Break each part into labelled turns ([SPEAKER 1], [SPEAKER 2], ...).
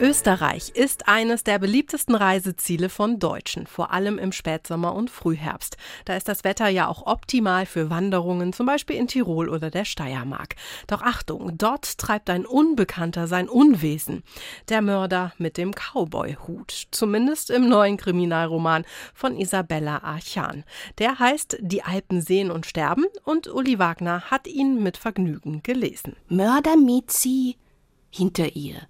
[SPEAKER 1] Österreich ist eines der beliebtesten Reiseziele von Deutschen, vor allem im Spätsommer und Frühherbst. Da ist das Wetter ja auch optimal für Wanderungen, zum Beispiel in Tirol oder der Steiermark. Doch Achtung, dort treibt ein Unbekannter sein Unwesen. Der Mörder mit dem Cowboy-Hut. Zumindest im neuen Kriminalroman von Isabella Archan. Der heißt Die Alpen sehen und sterben und Uli Wagner hat ihn mit Vergnügen gelesen.
[SPEAKER 2] Mörder Mizi hinter ihr.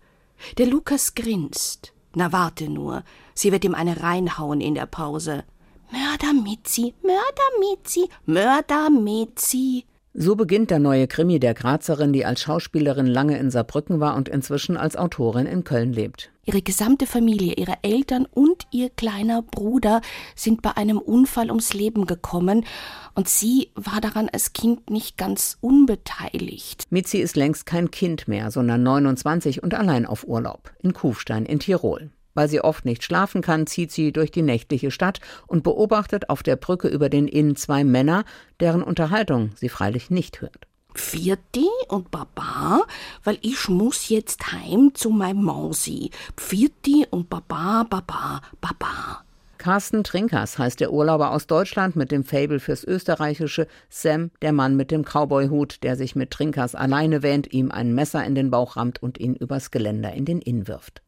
[SPEAKER 2] Der Lukas grinst. Na warte nur, sie wird ihm eine reinhauen in der Pause. Mörder Mitzi, Mörder Mitzi, Mörder Mitzi.
[SPEAKER 3] So beginnt der neue Krimi der Grazerin, die als Schauspielerin lange in Saarbrücken war und inzwischen als Autorin in Köln lebt.
[SPEAKER 2] Ihre gesamte Familie, ihre Eltern und ihr kleiner Bruder sind bei einem Unfall ums Leben gekommen und sie war daran als Kind nicht ganz unbeteiligt.
[SPEAKER 3] Mitzi ist längst kein Kind mehr, sondern 29 und allein auf Urlaub in Kufstein in Tirol. Weil sie oft nicht schlafen kann, zieht sie durch die nächtliche Stadt und beobachtet auf der Brücke über den Inn zwei Männer, deren Unterhaltung sie freilich nicht hört.
[SPEAKER 2] Pfirti und Baba, weil ich muss jetzt heim zu meinem Mausi. Pfirti und Baba, Baba, Baba.
[SPEAKER 3] Carsten Trinkers heißt der Urlauber aus Deutschland mit dem Fable fürs Österreichische, Sam, der Mann mit dem Cowboyhut, der sich mit Trinkers alleine wähnt, ihm ein Messer in den Bauch rammt und ihn übers Geländer in den Inn wirft.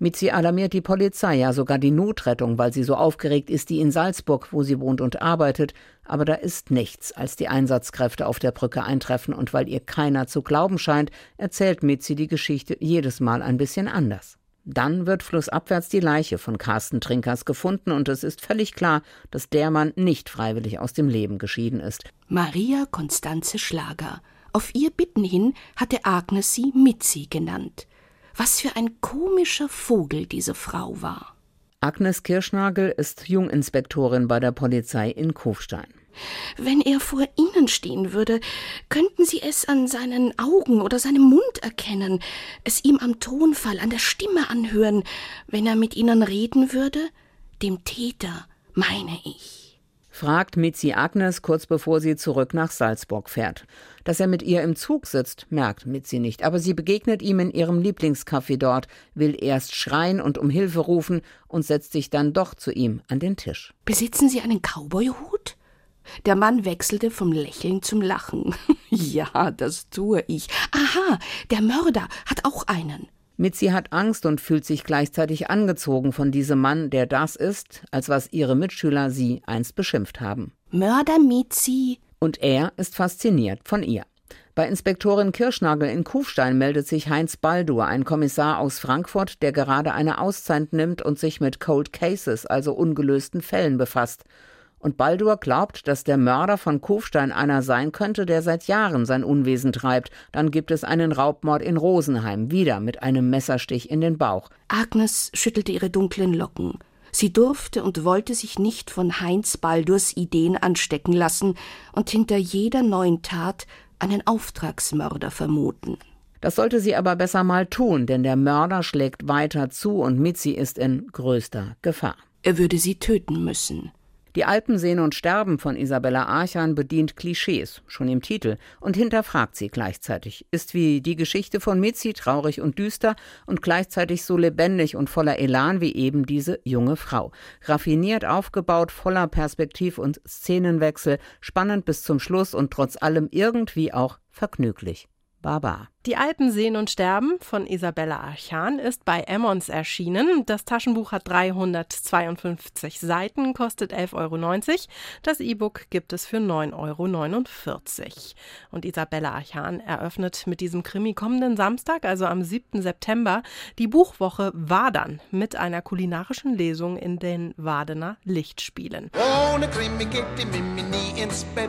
[SPEAKER 3] Mitzi alarmiert die Polizei, ja sogar die Notrettung, weil sie so aufgeregt ist, die in Salzburg, wo sie wohnt und arbeitet. Aber da ist nichts, als die Einsatzkräfte auf der Brücke eintreffen und weil ihr keiner zu glauben scheint, erzählt Mitzi die Geschichte jedes Mal ein bisschen anders. Dann wird flussabwärts die Leiche von Carsten Trinkers gefunden und es ist völlig klar, dass der Mann nicht freiwillig aus dem Leben geschieden ist.
[SPEAKER 2] Maria Konstanze Schlager. Auf ihr Bitten hin hatte Agnes sie Mitzi genannt. Was für ein komischer Vogel diese Frau war.
[SPEAKER 3] Agnes Kirschnagel ist Junginspektorin bei der Polizei in Kufstein.
[SPEAKER 2] Wenn er vor Ihnen stehen würde, könnten Sie es an seinen Augen oder seinem Mund erkennen, es ihm am Tonfall, an der Stimme anhören, wenn er mit Ihnen reden würde? Dem Täter, meine ich
[SPEAKER 3] fragt Mitzi Agnes kurz bevor sie zurück nach Salzburg fährt. Dass er mit ihr im Zug sitzt, merkt Mitzi nicht, aber sie begegnet ihm in ihrem Lieblingscafé dort, will erst schreien und um Hilfe rufen und setzt sich dann doch zu ihm an den Tisch.
[SPEAKER 2] Besitzen Sie einen Cowboyhut? Der Mann wechselte vom Lächeln zum Lachen. ja, das tue ich. Aha, der Mörder hat auch einen.
[SPEAKER 3] Mitzi hat Angst und fühlt sich gleichzeitig angezogen von diesem Mann, der das ist, als was ihre Mitschüler sie einst beschimpft haben.
[SPEAKER 2] Mörder Mitzi.
[SPEAKER 3] Und er ist fasziniert von ihr. Bei Inspektorin Kirschnagel in Kufstein meldet sich Heinz Baldur, ein Kommissar aus Frankfurt, der gerade eine Auszeit nimmt und sich mit Cold Cases, also ungelösten Fällen befasst. Und Baldur glaubt, dass der Mörder von Kufstein einer sein könnte, der seit Jahren sein Unwesen treibt. Dann gibt es einen Raubmord in Rosenheim, wieder mit einem Messerstich in den Bauch.
[SPEAKER 2] Agnes schüttelte ihre dunklen Locken. Sie durfte und wollte sich nicht von Heinz Baldurs Ideen anstecken lassen und hinter jeder neuen Tat einen Auftragsmörder vermuten.
[SPEAKER 3] Das sollte sie aber besser mal tun, denn der Mörder schlägt weiter zu und Mitzi ist in größter Gefahr.
[SPEAKER 2] Er würde sie töten müssen.
[SPEAKER 3] Die Alpen sehen und sterben von Isabella Archan bedient Klischees, schon im Titel, und hinterfragt sie gleichzeitig. Ist wie die Geschichte von Mitzi traurig und düster und gleichzeitig so lebendig und voller Elan wie eben diese junge Frau. Raffiniert aufgebaut, voller Perspektiv und Szenenwechsel, spannend bis zum Schluss und trotz allem irgendwie auch vergnüglich. Baba.
[SPEAKER 1] Die Alpen sehen und sterben von Isabella Archan ist bei Emmons erschienen. Das Taschenbuch hat 352 Seiten, kostet 11,90 Euro. Das E-Book gibt es für 9,49 Euro. Und Isabella Archan eröffnet mit diesem Krimi kommenden Samstag, also am 7. September, die Buchwoche Wadern mit einer kulinarischen Lesung in den Wadener Lichtspielen.
[SPEAKER 4] Ohne Krimi geht die Mimi nie ins Bett